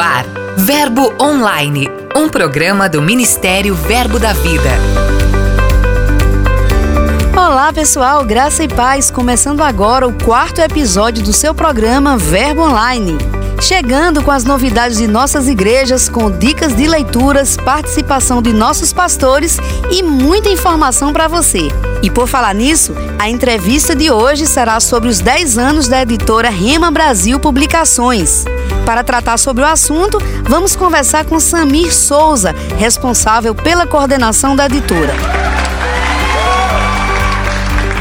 Ar, Verbo Online, um programa do Ministério Verbo da Vida. Olá pessoal, graça e paz, começando agora o quarto episódio do seu programa Verbo Online. Chegando com as novidades de nossas igrejas, com dicas de leituras, participação de nossos pastores e muita informação para você. E por falar nisso, a entrevista de hoje será sobre os 10 anos da editora Rema Brasil Publicações. Para tratar sobre o assunto, vamos conversar com Samir Souza, responsável pela coordenação da editora.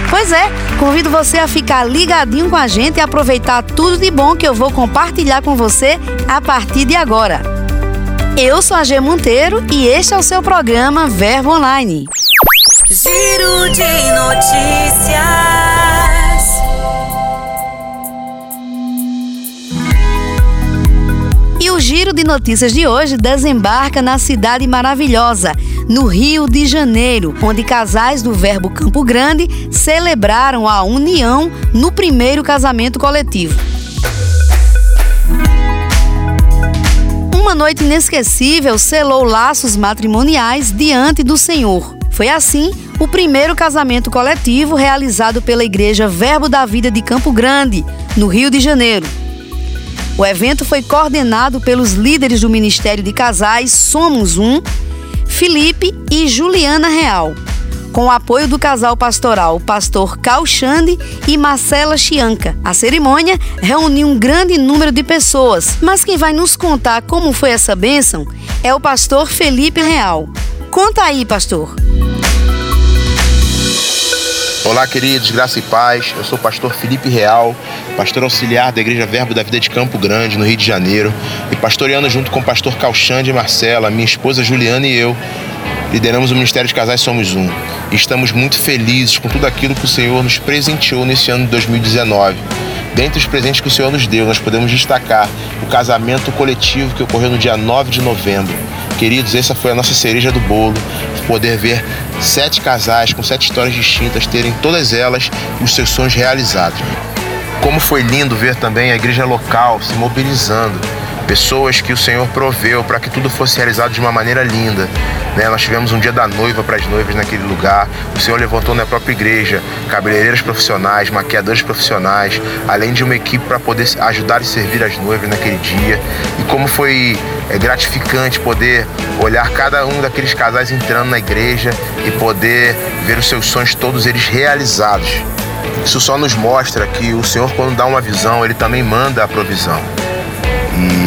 Pois é, convido você a ficar ligadinho com a gente e aproveitar tudo de bom que eu vou compartilhar com você a partir de agora. Eu sou a G Monteiro e este é o seu programa Verbo Online. Giro de notícias. E o giro de notícias de hoje desembarca na cidade maravilhosa, no Rio de Janeiro, onde casais do Verbo Campo Grande celebraram a união no primeiro casamento coletivo. Uma noite inesquecível selou laços matrimoniais diante do Senhor. Foi assim o primeiro casamento coletivo realizado pela Igreja Verbo da Vida de Campo Grande, no Rio de Janeiro. O evento foi coordenado pelos líderes do Ministério de Casais Somos Um, Felipe e Juliana Real, com o apoio do casal pastoral Pastor Calxande e Marcela Chianca. A cerimônia reuniu um grande número de pessoas, mas quem vai nos contar como foi essa bênção é o pastor Felipe Real. Conta aí, pastor. Olá, queridos, graça e paz. Eu sou o pastor Felipe Real, pastor auxiliar da Igreja Verbo da Vida de Campo Grande, no Rio de Janeiro, e pastoreando junto com o pastor Calxande e Marcela, minha esposa Juliana e eu, lideramos o Ministério de Casais Somos Um. E estamos muito felizes com tudo aquilo que o Senhor nos presenteou nesse ano de 2019. Dentre os presentes que o Senhor nos deu, nós podemos destacar o casamento coletivo que ocorreu no dia 9 de novembro. Queridos, essa foi a nossa cereja do bolo, poder ver sete casais com sete histórias distintas terem todas elas os seus sonhos realizados. Como foi lindo ver também a igreja local se mobilizando, pessoas que o Senhor proveu para que tudo fosse realizado de uma maneira linda. Né? Nós tivemos um dia da noiva para as noivas naquele lugar. O Senhor levantou na própria igreja cabeleireiros profissionais, maquiadores profissionais, além de uma equipe para poder ajudar e servir as noivas naquele dia. E como foi é gratificante poder olhar cada um daqueles casais entrando na igreja e poder ver os seus sonhos todos eles realizados. Isso só nos mostra que o Senhor, quando dá uma visão, ele também manda a provisão.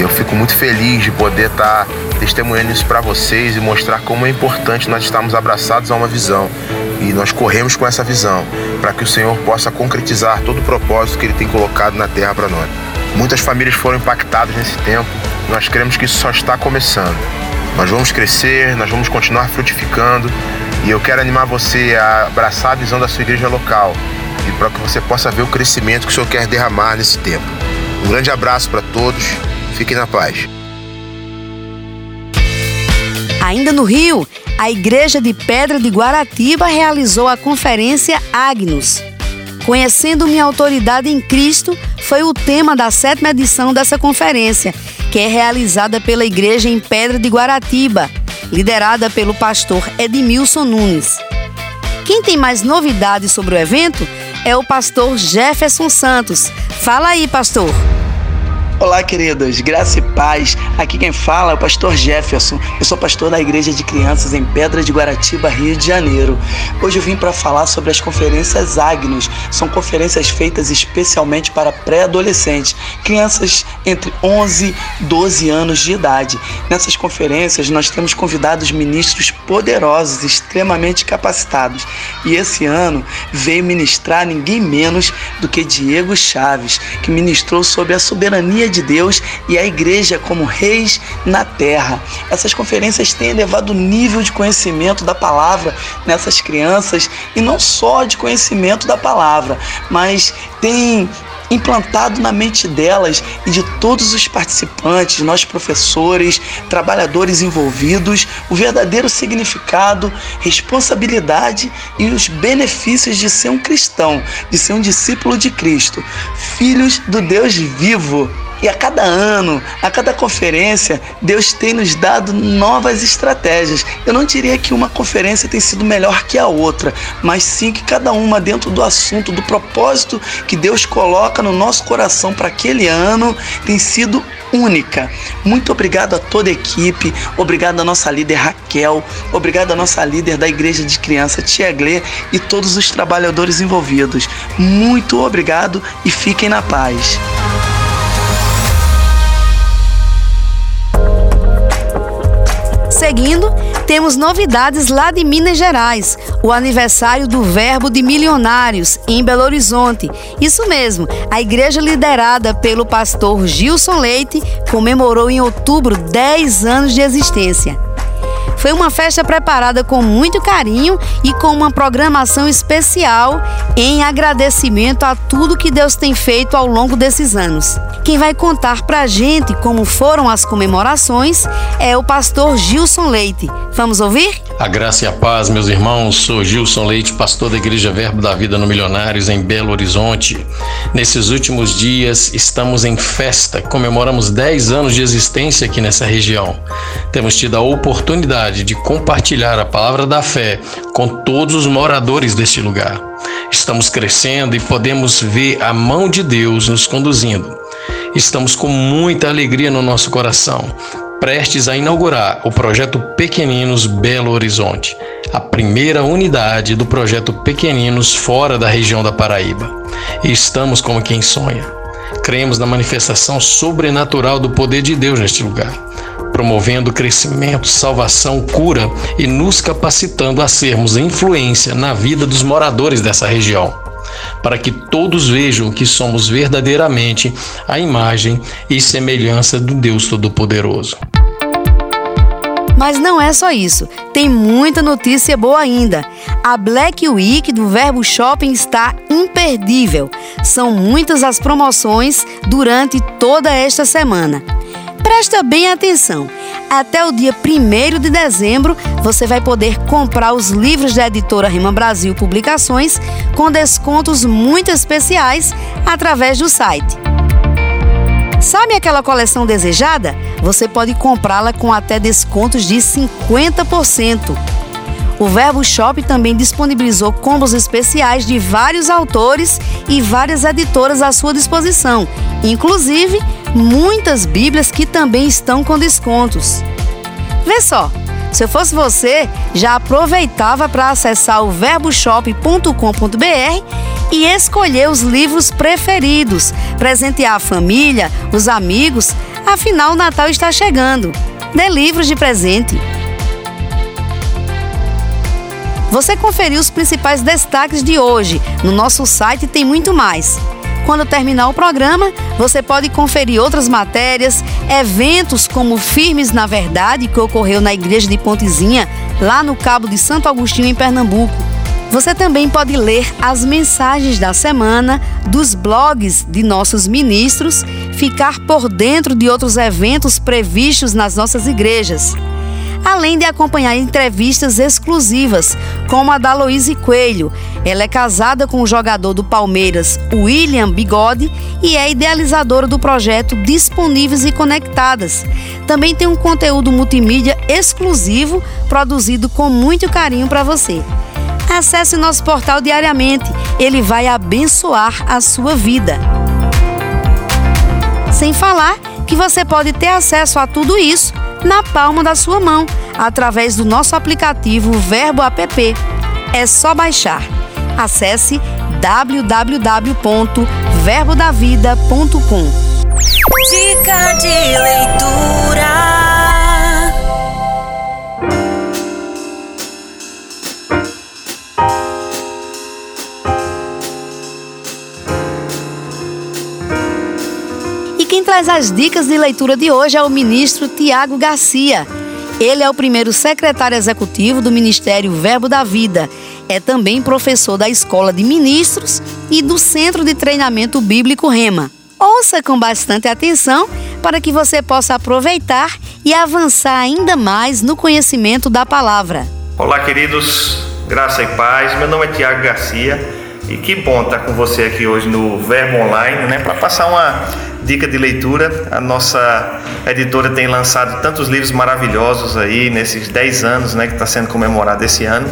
Eu fico muito feliz de poder estar testemunhando isso para vocês e mostrar como é importante nós estarmos abraçados a uma visão. E nós corremos com essa visão para que o Senhor possa concretizar todo o propósito que Ele tem colocado na terra para nós. Muitas famílias foram impactadas nesse tempo. Nós cremos que isso só está começando. Nós vamos crescer, nós vamos continuar frutificando e eu quero animar você a abraçar a visão da sua igreja local e para que você possa ver o crescimento que o Senhor quer derramar nesse tempo. Um grande abraço para todos, fiquem na paz. Ainda no Rio, a Igreja de Pedra de Guaratiba realizou a conferência Agnus. Conhecendo minha autoridade em Cristo foi o tema da sétima edição dessa conferência, que é realizada pela Igreja em Pedra de Guaratiba, liderada pelo pastor Edmilson Nunes. Quem tem mais novidades sobre o evento é o pastor Jefferson Santos. Fala aí, pastor. Olá, queridos, graça e paz. Aqui quem fala é o pastor Jefferson. Eu sou pastor da Igreja de Crianças em Pedra de Guaratiba, Rio de Janeiro. Hoje eu vim para falar sobre as conferências Agnus. São conferências feitas especialmente para pré-adolescentes, crianças entre 11 e 12 anos de idade. Nessas conferências nós temos convidados ministros poderosos, extremamente capacitados. E esse ano veio ministrar ninguém menos do que Diego Chaves, que ministrou sobre a soberania de Deus e a igreja como reis na terra. Essas conferências têm elevado o nível de conhecimento da palavra nessas crianças e não só de conhecimento da palavra, mas tem implantado na mente delas e de todos os participantes, nós professores, trabalhadores envolvidos, o verdadeiro significado, responsabilidade e os benefícios de ser um cristão, de ser um discípulo de Cristo, filhos do Deus vivo. E a cada ano, a cada conferência, Deus tem nos dado novas estratégias. Eu não diria que uma conferência tem sido melhor que a outra, mas sim que cada uma dentro do assunto, do propósito que Deus coloca no nosso coração para aquele ano, tem sido única. Muito obrigado a toda a equipe, obrigado à nossa líder Raquel, obrigado à nossa líder da Igreja de Criança, Tia Glê, e todos os trabalhadores envolvidos. Muito obrigado e fiquem na paz. Seguindo, temos novidades lá de Minas Gerais, o aniversário do Verbo de Milionários, em Belo Horizonte. Isso mesmo, a igreja liderada pelo pastor Gilson Leite comemorou em outubro 10 anos de existência. Foi uma festa preparada com muito carinho e com uma programação especial em agradecimento a tudo que Deus tem feito ao longo desses anos. Quem vai contar pra gente como foram as comemorações é o pastor Gilson Leite. Vamos ouvir? A graça e a paz, meus irmãos. Sou Gilson Leite, pastor da Igreja Verbo da Vida no Milionários, em Belo Horizonte. Nesses últimos dias, estamos em festa, comemoramos 10 anos de existência aqui nessa região. Temos tido a oportunidade de compartilhar a palavra da fé com todos os moradores deste lugar. Estamos crescendo e podemos ver a mão de Deus nos conduzindo. Estamos com muita alegria no nosso coração, prestes a inaugurar o projeto Pequeninos Belo Horizonte, a primeira unidade do projeto Pequeninos fora da região da Paraíba. E estamos como quem sonha. Cremos na manifestação sobrenatural do poder de Deus neste lugar, promovendo crescimento, salvação, cura e nos capacitando a sermos influência na vida dos moradores dessa região para que todos vejam que somos verdadeiramente a imagem e semelhança do Deus Todo-Poderoso. Mas não é só isso, tem muita notícia boa ainda. A Black Week do Verbo Shopping está imperdível. São muitas as promoções durante toda esta semana. Presta bem atenção. Até o dia 1 de dezembro, você vai poder comprar os livros da editora Rima Brasil Publicações com descontos muito especiais através do site. Sabe aquela coleção desejada? Você pode comprá-la com até descontos de 50%. O Verbo Shop também disponibilizou combos especiais de vários autores e várias editoras à sua disposição, inclusive muitas Bíblias que também estão com descontos. Vê só, se eu fosse você, já aproveitava para acessar o verboshop.com.br e escolher os livros preferidos, presentear a família, os amigos, afinal o Natal está chegando. Dê livros de presente. Você conferiu os principais destaques de hoje. No nosso site tem muito mais. Quando terminar o programa, você pode conferir outras matérias, eventos como Firmes na Verdade, que ocorreu na Igreja de Pontezinha, lá no Cabo de Santo Agostinho, em Pernambuco. Você também pode ler as mensagens da semana dos blogs de nossos ministros, ficar por dentro de outros eventos previstos nas nossas igrejas além de acompanhar entrevistas exclusivas, como a da Loise Coelho. Ela é casada com o jogador do Palmeiras, William Bigode, e é idealizadora do projeto Disponíveis e Conectadas. Também tem um conteúdo multimídia exclusivo produzido com muito carinho para você. Acesse nosso portal diariamente, ele vai abençoar a sua vida. Sem falar que você pode ter acesso a tudo isso na palma da sua mão, através do nosso aplicativo Verbo App. É só baixar. Acesse www.verbodavida.com. Dica de leitura. Traz as dicas de leitura de hoje é o ministro Tiago Garcia. Ele é o primeiro secretário executivo do Ministério Verbo da Vida. É também professor da Escola de Ministros e do Centro de Treinamento Bíblico Rema. Ouça com bastante atenção para que você possa aproveitar e avançar ainda mais no conhecimento da palavra. Olá, queridos, graça e paz. Meu nome é Tiago Garcia E que bom estar com você aqui hoje no Verbo Online, né, para passar uma dica de leitura. A nossa editora tem lançado tantos livros maravilhosos aí nesses 10 anos, né, que está sendo comemorado esse ano.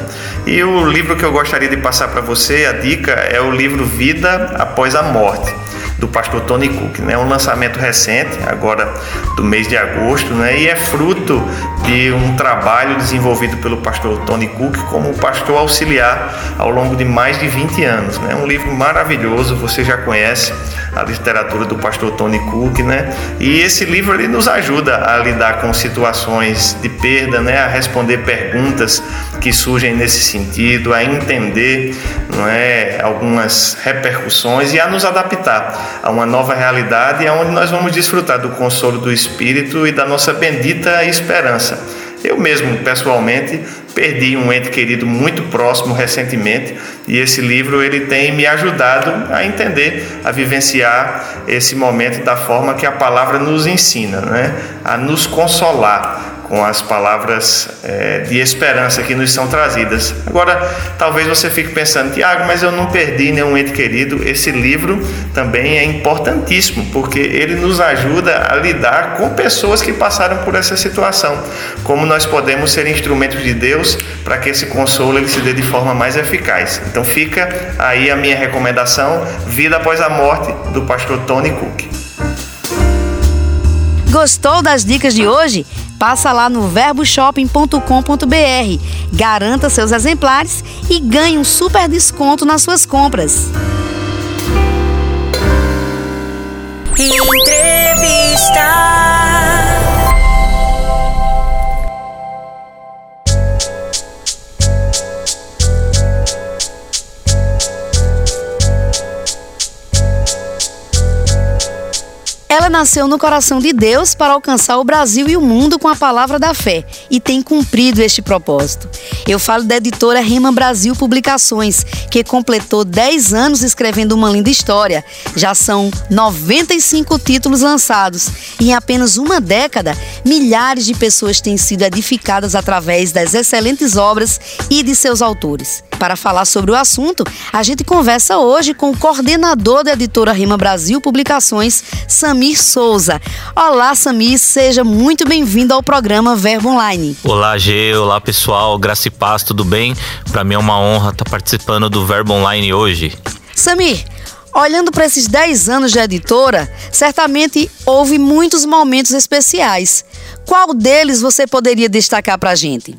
E o livro que eu gostaria de passar para você, a dica, é o livro Vida Após a Morte do pastor Tony Cook. Né? um lançamento recente, agora do mês de agosto, né? e é fruto de um trabalho desenvolvido pelo pastor Tony Cook como pastor auxiliar ao longo de mais de 20 anos. Né? um livro maravilhoso, você já conhece a literatura do pastor Tony Cook, né? E esse livro ele nos ajuda a lidar com situações de perda, né? A responder perguntas que surgem nesse sentido, a entender, não é, algumas repercussões e a nos adaptar a uma nova realidade, onde nós vamos desfrutar do consolo do Espírito e da nossa bendita esperança. Eu mesmo, pessoalmente, perdi um ente querido muito próximo recentemente e esse livro ele tem me ajudado a entender, a vivenciar esse momento da forma que a palavra nos ensina, né? a nos consolar com as palavras é, de esperança que nos são trazidas. Agora, talvez você fique pensando, Tiago, mas eu não perdi nenhum ente querido. Esse livro também é importantíssimo, porque ele nos ajuda a lidar com pessoas que passaram por essa situação. Como nós podemos ser instrumentos de Deus para que esse consolo ele se dê de forma mais eficaz. Então fica aí a minha recomendação, Vida após a morte, do pastor Tony Cook. Gostou das dicas de hoje? Passa lá no verboshopping.com.br, garanta seus exemplares e ganhe um super desconto nas suas compras. Entrevista. Ela nasceu no coração de Deus para alcançar o Brasil e o mundo com a palavra da fé e tem cumprido este propósito. Eu falo da editora Rima Brasil Publicações, que completou 10 anos escrevendo uma linda história. Já são 95 títulos lançados e em apenas uma década, milhares de pessoas têm sido edificadas através das excelentes obras e de seus autores. Para falar sobre o assunto, a gente conversa hoje com o coordenador da editora Rima Brasil Publicações, Samir Samir Souza. Olá, Samir, seja muito bem-vindo ao programa Verbo Online. Olá, Gê, olá pessoal, graça e paz, tudo bem? Para mim é uma honra estar participando do Verbo Online hoje. Samir, Olhando para esses 10 anos de editora, certamente houve muitos momentos especiais. Qual deles você poderia destacar para a gente?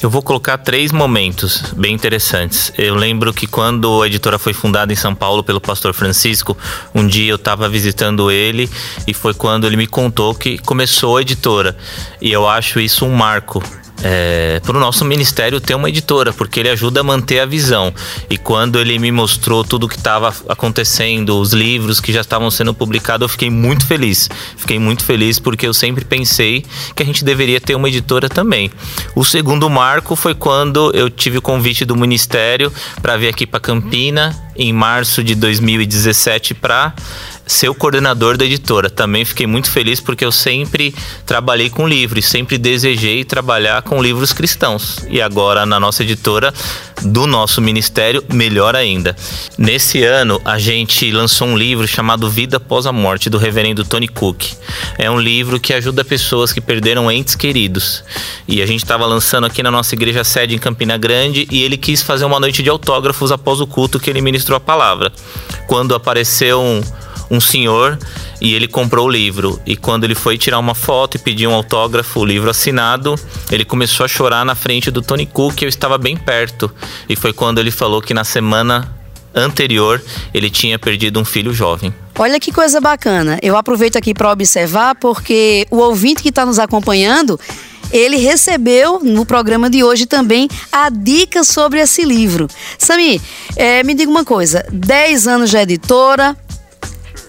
Eu vou colocar três momentos bem interessantes. Eu lembro que quando a editora foi fundada em São Paulo pelo pastor Francisco, um dia eu estava visitando ele e foi quando ele me contou que começou a editora. E eu acho isso um marco é, para o nosso ministério ter uma editora, porque ele ajuda a manter a visão. E quando ele me mostrou tudo o que estava acontecendo, os livros que já estavam sendo publicados, eu fiquei muito feliz. Fiquei muito feliz porque eu sempre pensei que a gente deveria ter uma editora também. O segundo marco foi quando eu tive o convite do ministério para vir aqui para Campina em março de 2017 para ser o coordenador da editora. Também fiquei muito feliz porque eu sempre trabalhei com livros, sempre desejei trabalhar com livros cristãos. E agora na nossa editora do nosso ministério, melhor ainda. Nesse ano a gente lançou um livro chamado Vida após a Morte do reverendo Tony Cook. É um livro que ajuda pessoas que perderam entes queridos. E a gente estava lançando aqui na nossa igreja sede em Campina Grande e ele quis fazer uma noite de autógrafos após o culto que ele ministrou a palavra. Quando apareceu um um senhor e ele comprou o livro. E quando ele foi tirar uma foto e pedir um autógrafo, o livro assinado, ele começou a chorar na frente do Tony Cook, eu estava bem perto. E foi quando ele falou que na semana anterior ele tinha perdido um filho jovem. Olha que coisa bacana. Eu aproveito aqui para observar porque o ouvinte que está nos acompanhando ele recebeu no programa de hoje também a dica sobre esse livro. Sami, é, me diga uma coisa: 10 anos de editora,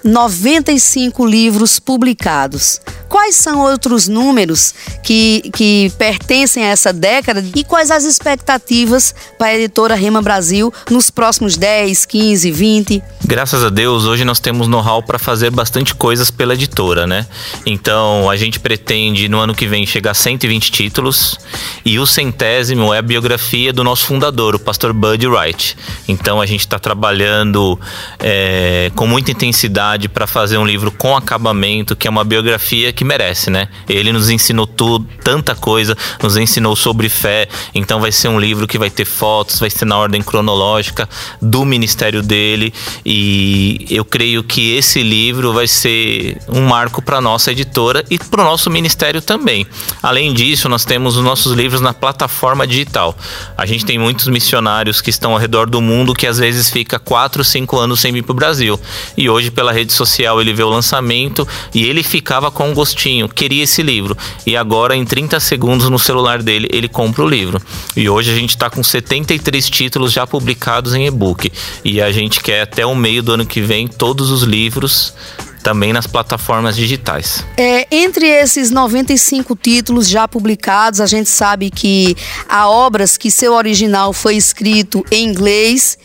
95 livros publicados. Quais são outros números que, que pertencem a essa década e quais as expectativas para a editora Rema Brasil nos próximos 10, 15, 20? Graças a Deus, hoje nós temos know-how para fazer bastante coisas pela editora, né? Então, a gente pretende no ano que vem chegar a 120 títulos e o centésimo é a biografia do nosso fundador, o pastor Bud Wright. Então, a gente está trabalhando é, com muita intensidade para fazer um livro com acabamento, que é uma biografia que merece, né? Ele nos ensinou tudo, tanta coisa, nos ensinou sobre fé. Então vai ser um livro que vai ter fotos, vai ser na ordem cronológica do ministério dele e eu creio que esse livro vai ser um marco para nossa editora e para o nosso ministério também. Além disso, nós temos os nossos livros na plataforma digital. A gente tem muitos missionários que estão ao redor do mundo que às vezes fica 4, 5 anos sem vir para o Brasil. E hoje pela rede social ele vê o lançamento e ele ficava com um queria esse livro. E agora, em 30 segundos no celular dele, ele compra o livro. E hoje a gente está com 73 títulos já publicados em e-book. E a gente quer até o meio do ano que vem todos os livros também nas plataformas digitais. É, entre esses 95 títulos já publicados, a gente sabe que há obras que seu original foi escrito em inglês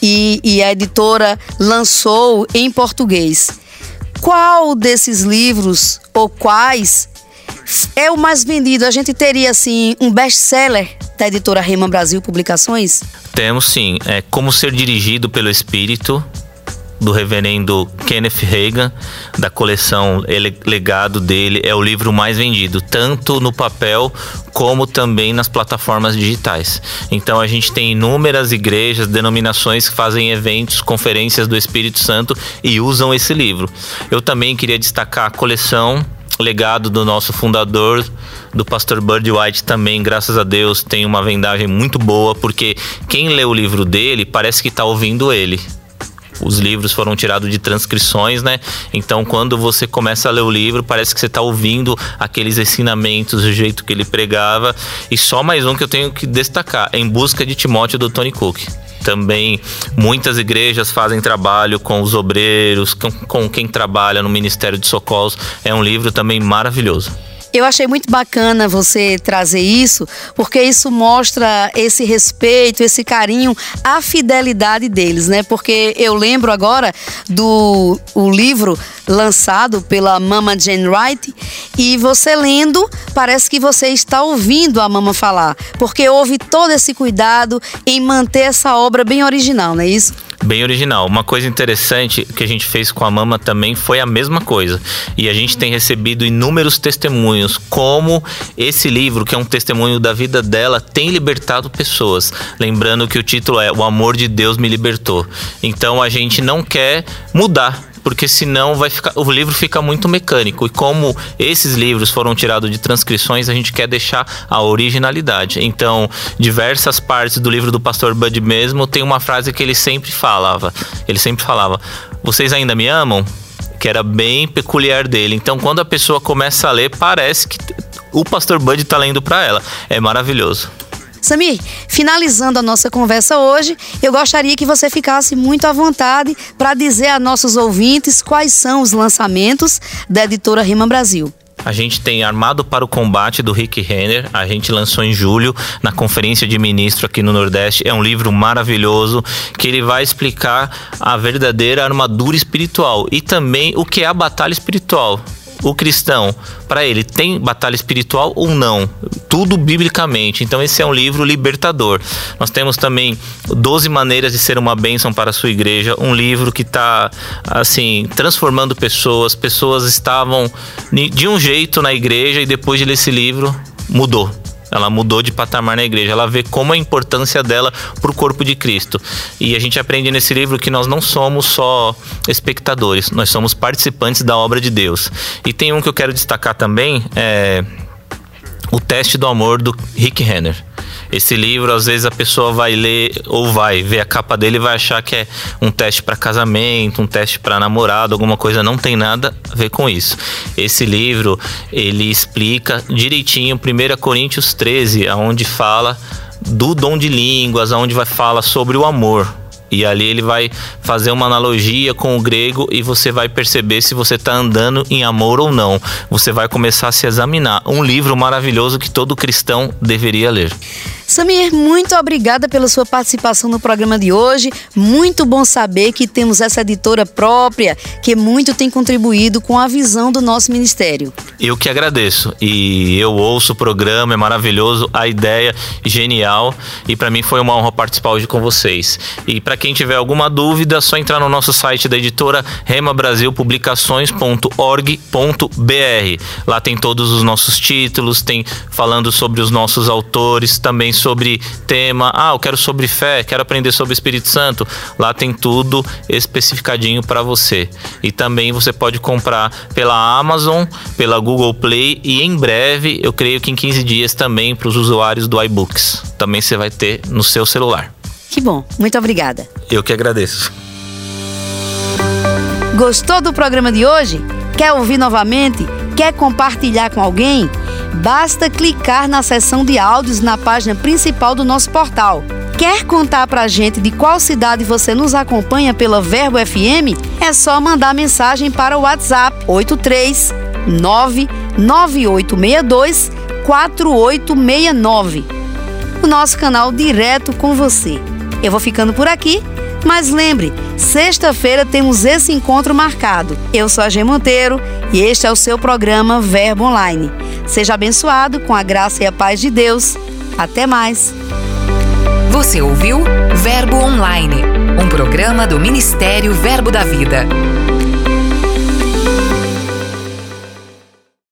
e, e a editora lançou em português. Qual desses livros ou quais é o mais vendido? A gente teria assim um best-seller da editora Rema Brasil Publicações? Temos sim. É Como Ser Dirigido pelo Espírito, do reverendo Kenneth Reagan, da coleção Legado dele, é o livro mais vendido, tanto no papel como também nas plataformas digitais. Então a gente tem inúmeras igrejas, denominações que fazem eventos, conferências do Espírito Santo e usam esse livro. Eu também queria destacar a coleção legado do nosso fundador, do pastor Bird White também, graças a Deus, tem uma vendagem muito boa, porque quem lê o livro dele parece que está ouvindo ele os livros foram tirados de transcrições, né? Então, quando você começa a ler o livro, parece que você está ouvindo aqueles ensinamentos do jeito que ele pregava. E só mais um que eu tenho que destacar: Em Busca de Timóteo, do Tony Cook também muitas igrejas fazem trabalho com os obreiros, com, com, quem trabalha no Ministério de Socorros. É um livro também maravilhoso. Eu achei muito bacana você trazer isso, porque isso mostra esse respeito, esse carinho, a fidelidade deles, né? Porque eu lembro agora do o livro lançado pela Mama Jane Wright e você lendo, parece que você está ouvindo a Mama falar, porque houve todo esse cuidado em manter essa obra bem original, não é isso? Bem original. Uma coisa interessante que a gente fez com a Mama também foi a mesma coisa. E a gente tem recebido inúmeros testemunhos como esse livro, que é um testemunho da vida dela, tem libertado pessoas. Lembrando que o título é O Amor de Deus me libertou. Então a gente não quer mudar porque senão vai ficar, o livro fica muito mecânico. E como esses livros foram tirados de transcrições, a gente quer deixar a originalidade. Então, diversas partes do livro do pastor Bud mesmo tem uma frase que ele sempre falava. Ele sempre falava: "Vocês ainda me amam?" Que era bem peculiar dele. Então, quando a pessoa começa a ler, parece que o pastor Bud está lendo para ela. É maravilhoso. Samir, finalizando a nossa conversa hoje, eu gostaria que você ficasse muito à vontade para dizer a nossos ouvintes quais são os lançamentos da editora Rima Brasil. A gente tem Armado para o Combate do Rick Renner. A gente lançou em julho na conferência de ministro aqui no Nordeste. É um livro maravilhoso que ele vai explicar a verdadeira armadura espiritual e também o que é a batalha espiritual o cristão, para ele, tem batalha espiritual ou não? Tudo biblicamente. Então, esse é um livro libertador. Nós temos também 12 maneiras de ser uma bênção para a sua igreja, um livro que está, assim, transformando pessoas. Pessoas estavam de um jeito na igreja e depois de ler esse livro, mudou ela mudou de patamar na igreja. Ela vê como a importância dela para o corpo de Cristo. E a gente aprende nesse livro que nós não somos só espectadores, nós somos participantes da obra de Deus. E tem um que eu quero destacar também, é o teste do amor do Rick Renner. Esse livro, às vezes a pessoa vai ler ou vai ver a capa dele e vai achar que é um teste para casamento, um teste para namorado, alguma coisa. Não tem nada a ver com isso. Esse livro, ele explica direitinho 1 Coríntios 13, aonde fala do dom de línguas, aonde vai falar sobre o amor E ali ele vai fazer uma analogia com o grego e você vai perceber se você está andando em amor ou não. Você vai começar a se examinar. Um livro maravilhoso que todo cristão deveria ler. Samir, muito obrigada pela sua participação no programa de hoje. Muito bom saber que temos essa editora própria, que muito tem contribuído com a visão do nosso ministério. Eu que agradeço. E eu ouço o programa, é maravilhoso, a ideia genial. E para mim foi uma honra participar hoje com vocês. E para quem tiver alguma dúvida, é só entrar no nosso site da editora remabrasilpublicações.org.br. Lá tem todos os nossos títulos, tem falando sobre os nossos autores, também sobre tema, ah, eu quero sobre fé, quero aprender sobre o Espírito Santo, lá tem tudo especificadinho para você. E também você pode comprar pela Amazon, pela Google Play e em breve, eu creio que em 15 dias também para os usuários do iBooks. Também você vai ter no seu celular. Que bom, muito obrigada. Eu que agradeço. Gostou do programa de hoje? Quer ouvir novamente? Quer compartilhar com alguém? Basta clicar na seção de áudios na página principal do nosso portal. Quer contar pra gente de qual cidade você nos acompanha pela Verbo FM? É só mandar mensagem para o WhatsApp 83 99862 4869. O nosso canal direto com você. Eu vou ficando por aqui, mas lembre, sexta-feira temos esse encontro marcado. Eu sou a G Monteiro e este é o seu programa Verbo Online. Seja abençoado com a graça e a paz de Deus. Até mais. Você ouviu Verbo Online, um programa do Ministério Verbo da Vida.